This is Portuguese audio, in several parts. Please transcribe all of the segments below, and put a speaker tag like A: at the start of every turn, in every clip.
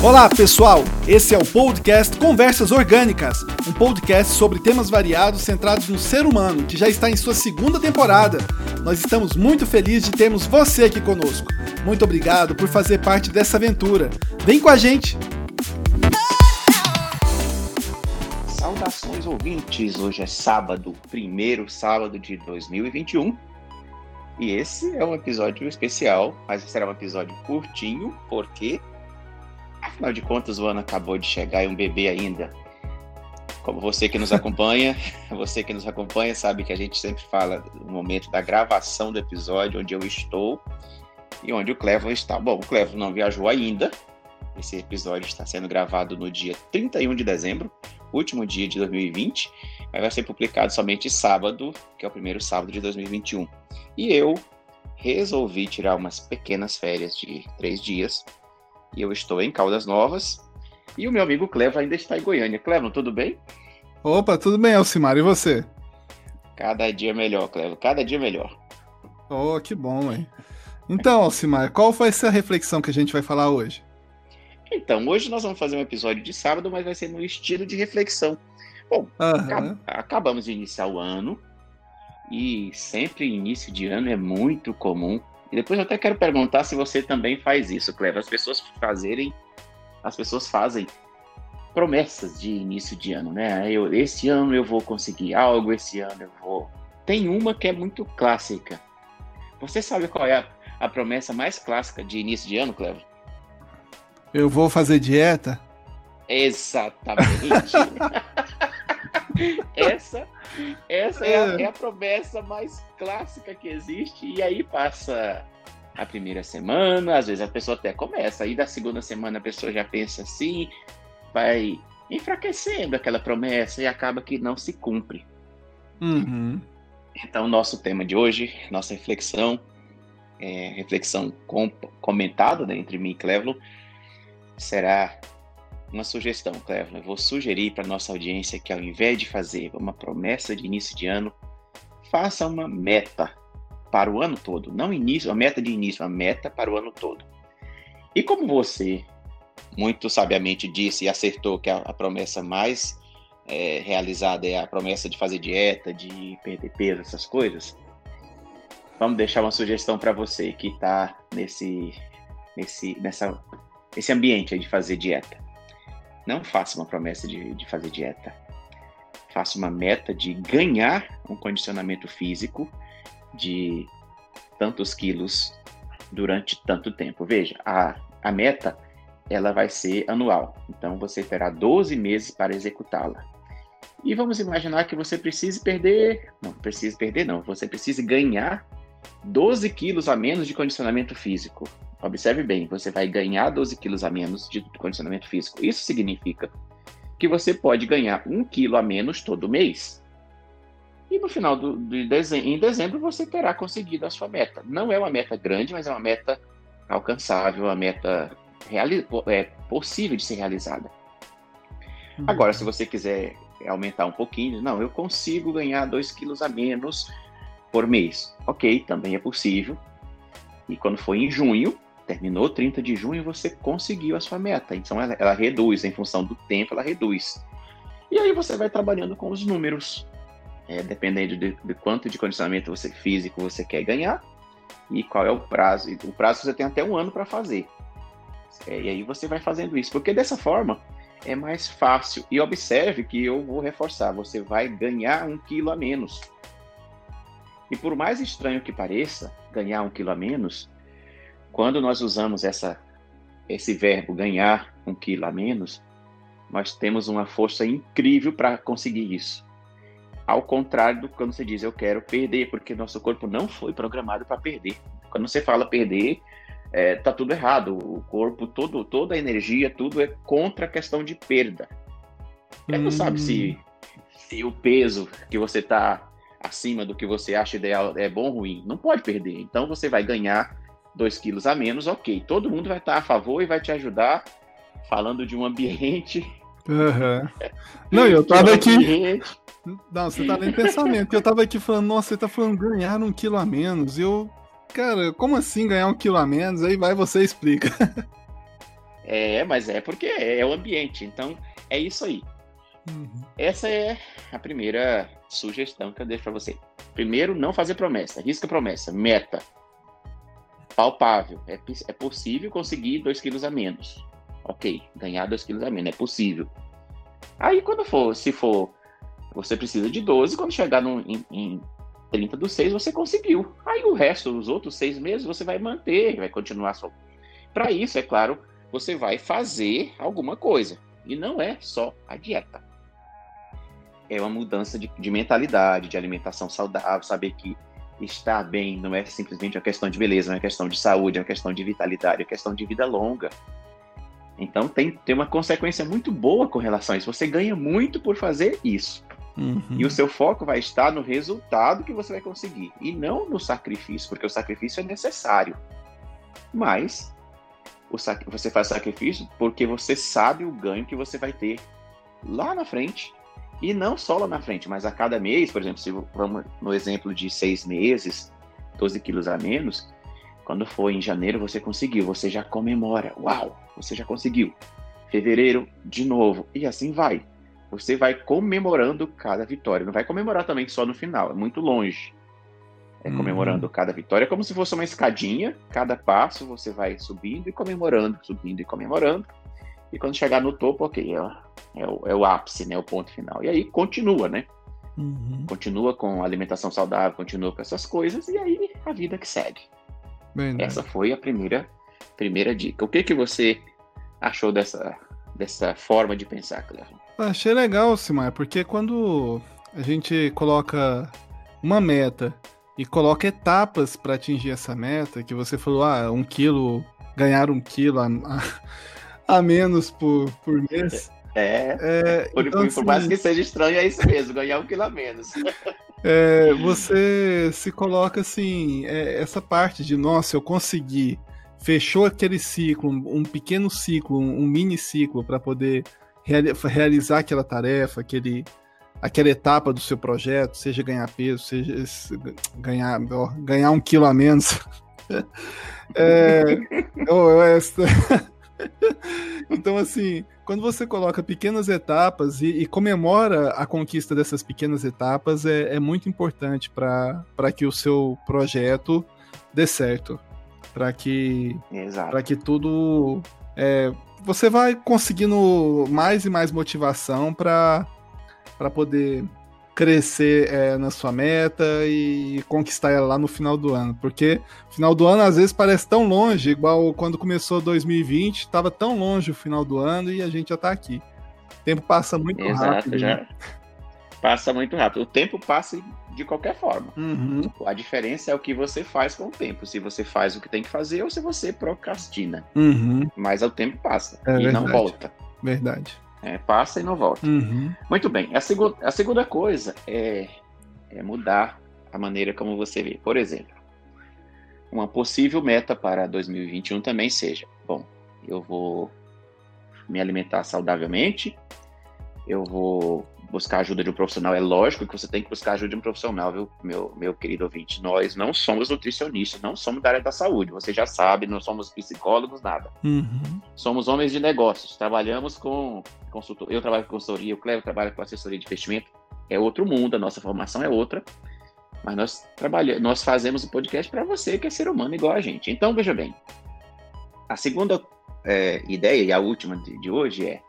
A: Olá, pessoal! Esse é o podcast Conversas Orgânicas, um podcast sobre temas variados centrados no ser humano, que já está em sua segunda temporada. Nós estamos muito felizes de termos você aqui conosco. Muito obrigado por fazer parte dessa aventura. Vem com a gente!
B: Saudações ouvintes! Hoje é sábado, primeiro sábado de 2021. E esse é um episódio especial, mas será um episódio curtinho, porque Afinal de contas, o ano acabou de chegar e um bebê ainda. Como você que nos acompanha, você que nos acompanha sabe que a gente sempre fala no momento da gravação do episódio, onde eu estou e onde o Clevo está. Bom, o Clevo não viajou ainda. Esse episódio está sendo gravado no dia 31 de dezembro, último dia de 2020, mas vai ser publicado somente sábado, que é o primeiro sábado de 2021. E eu resolvi tirar umas pequenas férias de três dias e eu estou em Caldas Novas. E o meu amigo Clevo ainda está em Goiânia. Clevo, tudo bem?
A: Opa, tudo bem, Alcimar, e você?
B: Cada dia melhor, Clevo, cada dia melhor.
A: Oh, que bom, hein? Então, Alcimar, qual vai ser a reflexão que a gente vai falar hoje?
B: Então, hoje nós vamos fazer um episódio de sábado, mas vai ser no estilo de reflexão. Bom, uhum. acabamos de iniciar o ano e sempre início de ano é muito comum e depois eu até quero perguntar se você também faz isso, Cleber. As pessoas fazerem, as pessoas fazem promessas de início de ano, né? Eu, esse ano eu vou conseguir algo, esse ano eu vou. Tem uma que é muito clássica. Você sabe qual é a, a promessa mais clássica de início de ano, Cleber?
A: Eu vou fazer dieta?
B: Exatamente. essa essa é a, é a, promessa mais clássica que existe. E aí passa a primeira semana, às vezes a pessoa até começa, aí da segunda semana a pessoa já pensa assim, vai enfraquecendo aquela promessa e acaba que não se cumpre.
A: Uhum.
B: Então, nosso tema de hoje, nossa reflexão, é, reflexão com, comentada né, entre mim e Clevlo, será uma sugestão. Eu vou sugerir para nossa audiência que ao invés de fazer uma promessa de início de ano, faça uma meta para o ano todo. Não início, uma meta de início, uma meta para o ano todo. E como você muito sabiamente disse e acertou que a, a promessa mais é, realizada é a promessa de fazer dieta, de perder peso, essas coisas, vamos deixar uma sugestão para você que está nesse, nesse, nessa, esse ambiente de fazer dieta. Não faça uma promessa de, de fazer dieta. Faça uma meta de ganhar um condicionamento físico de tantos quilos durante tanto tempo. Veja, a, a meta ela vai ser anual. Então você terá 12 meses para executá-la. E vamos imaginar que você precise perder, não precise perder não, você precise ganhar 12 quilos a menos de condicionamento físico. Observe bem, você vai ganhar 12 quilos a menos de condicionamento físico. Isso significa que você pode ganhar um quilo a menos todo mês. E no final do, de dezembro, em dezembro você terá conseguido a sua meta. Não é uma meta grande, mas é uma meta alcançável, uma meta é, possível de ser realizada. Uhum. Agora, se você quiser aumentar um pouquinho, não, eu consigo ganhar 2 quilos a menos por mês. Ok, também é possível. E quando for em junho, terminou 30 de junho, você conseguiu a sua meta. Então ela, ela reduz, em função do tempo, ela reduz. E aí você vai trabalhando com os números, é, dependendo de, de, quanto de condicionamento você, físico você quer ganhar e qual é o prazo. O prazo você tem até um ano para fazer. É, e aí você vai fazendo isso, porque dessa forma é mais fácil. E observe que eu vou reforçar, você vai ganhar um quilo a menos. E por mais estranho que pareça, ganhar um quilo a menos, quando nós usamos essa, esse verbo ganhar um quilo a menos, nós temos uma força incrível para conseguir isso. Ao contrário do quando você diz eu quero perder, porque nosso corpo não foi programado para perder. Quando você fala perder, é, tá tudo errado. O corpo, todo, toda a energia, tudo é contra a questão de perda. Hum. não sabe se, se o peso que você está acima do que você acha ideal é bom ou ruim. Não pode perder. Então você vai ganhar 2 quilos a menos, ok. Todo mundo vai estar a favor e vai te ajudar falando de um ambiente.
A: Uhum. Não, eu tava aqui. Ambiente... Não, você tá em pensamento. Eu tava aqui falando, nossa, você tá falando ganhar um quilo a menos. E eu, cara, como assim ganhar um quilo a menos? Aí vai você explica.
B: É, mas é porque é, é o ambiente. Então, é isso aí. Uhum. Essa é a primeira sugestão que eu deixo para você. Primeiro, não fazer promessa. Risca promessa. Meta. Palpável. É, é possível conseguir 2 quilos a menos. Ok, ganhar 2 quilos a menos. É possível. Aí, quando for, se for, você precisa de 12, quando chegar no, em, em 30 do 6, você conseguiu. Aí o resto, os outros seis meses, você vai manter, vai continuar só. Para isso, é claro, você vai fazer alguma coisa. E não é só a dieta. É uma mudança de, de mentalidade, de alimentação saudável, saber que estar bem não é simplesmente uma questão de beleza, é uma questão de saúde, é uma questão de vitalidade, é uma questão de vida longa. Então tem, tem uma consequência muito boa com relação a isso. Você ganha muito por fazer isso. Uhum. E o seu foco vai estar no resultado que você vai conseguir e não no sacrifício, porque o sacrifício é necessário. Mas você faz sacrifício porque você sabe o ganho que você vai ter lá na frente. E não só lá na frente, mas a cada mês, por exemplo, se vamos no exemplo de seis meses, 12 quilos a menos, quando for em janeiro você conseguiu, você já comemora. Uau, você já conseguiu. Fevereiro, de novo. E assim vai. Você vai comemorando cada vitória. Não vai comemorar também só no final, é muito longe. É comemorando uhum. cada vitória, é como se fosse uma escadinha. Cada passo você vai subindo e comemorando, subindo e comemorando. E quando chegar no topo, ok, é, é, o, é o ápice, né? O ponto final. E aí continua, né? Uhum. Continua com alimentação saudável, continua com essas coisas, e aí a vida que segue. Essa foi a primeira, primeira dica. O que, que você achou dessa, dessa forma de pensar, Cleber?
A: Achei legal, Simar, porque quando a gente coloca uma meta e coloca etapas para atingir essa meta, que você falou, ah, um quilo, ganhar um quilo a, a, a menos por, por mês.
B: É, é por, então, por, por mais assim, que seja estranho, é isso mesmo, ganhar um quilo a menos.
A: É, você se coloca assim, é, essa parte de, nossa, eu consegui, fechou aquele ciclo, um, pequeno ciclo, um, um mini ciclo para poder realizar aquela tarefa, aquele, aquela etapa do seu projeto, seja ganhar peso, seja ganhar, ó, ganhar um quilo a menos. é, oh, essa... então, assim, quando você coloca pequenas etapas e, e comemora a conquista dessas pequenas etapas, é, é muito importante para que o seu projeto dê certo. Para que, que tudo é, você vai conseguindo mais e mais motivação para poder crescer é, na sua meta e conquistar ela lá no final do ano. Porque final do ano às vezes parece tão longe, igual quando começou 2020, estava tão longe o final do ano e a gente já está aqui. O tempo passa muito Exato, rápido. Já... Né?
B: Passa muito rápido. O tempo passa de qualquer forma. Uhum. A diferença é o que você faz com o tempo. Se você faz o que tem que fazer ou se você procrastina. Uhum. Mas o tempo passa é e verdade. não volta.
A: Verdade.
B: É, passa e não volta. Uhum. Muito bem. A, segu a segunda coisa é, é mudar a maneira como você vê. Por exemplo, uma possível meta para 2021 também seja: bom, eu vou me alimentar saudavelmente, eu vou buscar ajuda de um profissional. É lógico que você tem que buscar ajuda de um profissional, viu, meu, meu querido ouvinte. Nós não somos nutricionistas, não somos da área da saúde. Você já sabe, não somos psicólogos, nada. Uhum. Somos homens de negócios. Trabalhamos com consultor. Eu trabalho com consultoria, o Cleber trabalha com assessoria de investimento. É outro mundo, a nossa formação é outra. Mas nós trabalhamos, nós fazemos o podcast para você que é ser humano igual a gente. Então, veja bem. A segunda é, ideia e a última de, de hoje é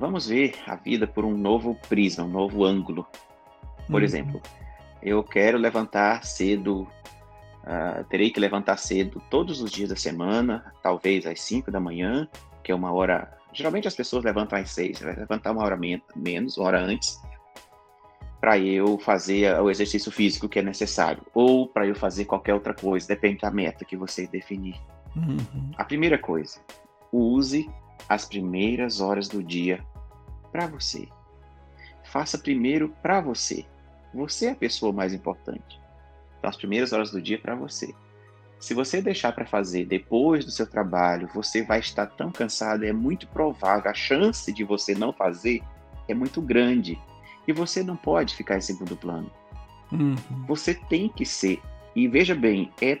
B: vamos ver a vida por um novo prisma, um novo ângulo. Por uhum. exemplo, eu quero levantar cedo, uh, terei que levantar cedo todos os dias da semana, talvez às 5 da manhã, que é uma hora. Geralmente as pessoas levantam às 6, vai levantar uma hora men menos, uma hora antes, para eu fazer o exercício físico que é necessário, ou para eu fazer qualquer outra coisa, depende da meta que você definir. Uhum. A primeira coisa, use as primeiras horas do dia para você. Faça primeiro para você. Você é a pessoa mais importante. Então, as primeiras horas do dia para você. Se você deixar para fazer depois do seu trabalho, você vai estar tão cansado, é muito provável, a chance de você não fazer é muito grande. E você não pode ficar em segundo plano. Uhum. Você tem que ser. E veja bem, é,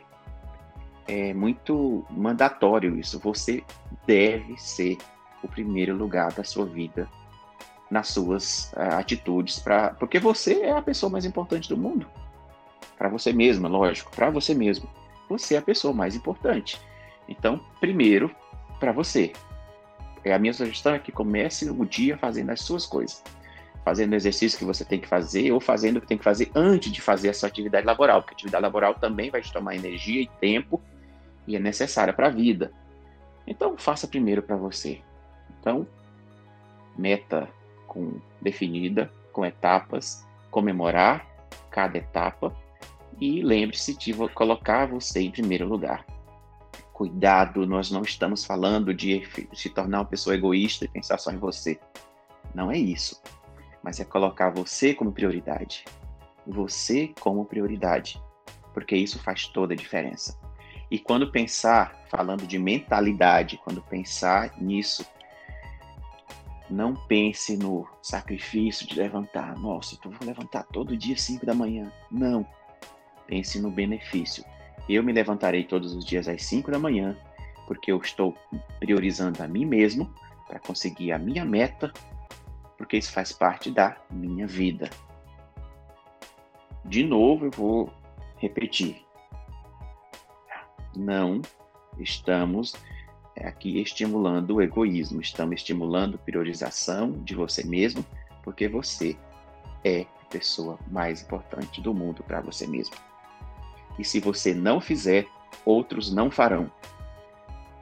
B: é muito mandatório isso. Você deve ser o primeiro lugar da sua vida nas suas uh, atitudes, pra, porque você é a pessoa mais importante do mundo. Para você mesma, lógico, para você mesmo. Você é a pessoa mais importante. Então, primeiro, para você. É a minha sugestão é que comece o dia fazendo as suas coisas. Fazendo o exercício que você tem que fazer ou fazendo o que tem que fazer antes de fazer a sua atividade laboral, porque a atividade laboral também vai te tomar energia e tempo e é necessária para a vida. Então, faça primeiro para você. Então, meta com definida, com etapas, comemorar cada etapa e lembre-se de colocar você em primeiro lugar. Cuidado, nós não estamos falando de se tornar uma pessoa egoísta e pensar só em você. Não é isso. Mas é colocar você como prioridade. Você como prioridade. Porque isso faz toda a diferença. E quando pensar, falando de mentalidade, quando pensar nisso, não pense no sacrifício de levantar. Nossa, então vou levantar todo dia 5 da manhã. Não. Pense no benefício. Eu me levantarei todos os dias às 5 da manhã, porque eu estou priorizando a mim mesmo para conseguir a minha meta, porque isso faz parte da minha vida. De novo, eu vou repetir. Não estamos é aqui estimulando o egoísmo, estamos estimulando priorização de você mesmo, porque você é a pessoa mais importante do mundo para você mesmo. E se você não fizer, outros não farão.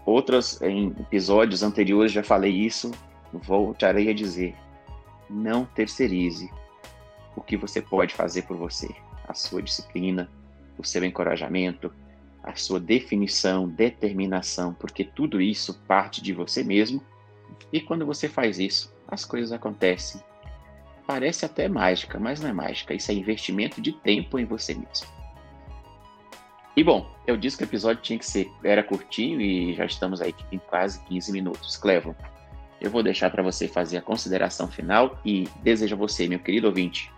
B: Outros em episódios anteriores já falei isso, voltarei a dizer: não terceirize o que você pode fazer por você, a sua disciplina, o seu encorajamento, a sua definição, determinação, porque tudo isso parte de você mesmo. E quando você faz isso, as coisas acontecem. Parece até mágica, mas não é mágica. Isso é investimento de tempo em você mesmo. E bom, eu disse que o episódio tinha que ser era curtinho e já estamos aí em quase 15 minutos. Clevo, eu vou deixar para você fazer a consideração final e desejo a você, meu querido ouvinte,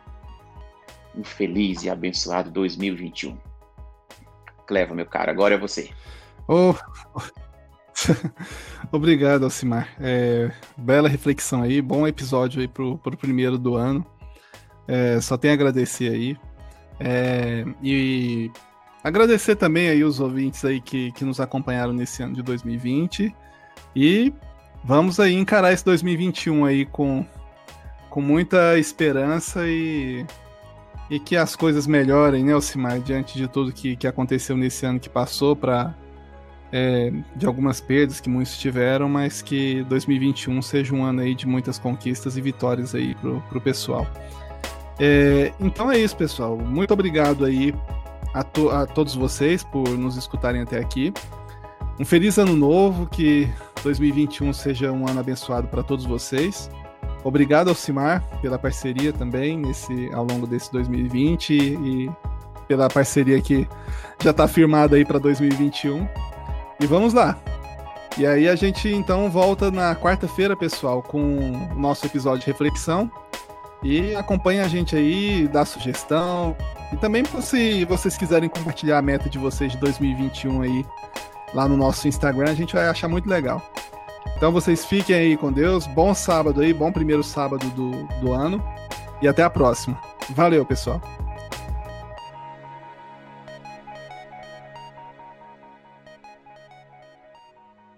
B: um feliz e abençoado 2021. Cleva, meu cara, agora é você.
A: Oh. Obrigado, Alcimar. É, bela reflexão aí, bom episódio aí pro, pro primeiro do ano. É, só tenho a agradecer aí. É, e agradecer também aí os ouvintes aí que, que nos acompanharam nesse ano de 2020. E vamos aí encarar esse 2021 aí com, com muita esperança e e que as coisas melhorem, né, Alcimar, diante de tudo que, que aconteceu nesse ano que passou, para é, de algumas perdas que muitos tiveram, mas que 2021 seja um ano aí de muitas conquistas e vitórias aí pro, pro pessoal. É, então é isso, pessoal. Muito obrigado aí a, to a todos vocês por nos escutarem até aqui. Um feliz ano novo, que 2021 seja um ano abençoado para todos vocês. Obrigado ao Cimar pela parceria também nesse, ao longo desse 2020 e, e pela parceria que já está firmada aí para 2021. E vamos lá. E aí a gente então volta na quarta-feira, pessoal, com o nosso episódio de reflexão. E acompanha a gente aí, dá sugestão. E também se vocês quiserem compartilhar a meta de vocês de 2021 aí lá no nosso Instagram, a gente vai achar muito legal. Então vocês fiquem aí com Deus. Bom sábado aí, bom primeiro sábado do, do ano. E até a próxima. Valeu, pessoal.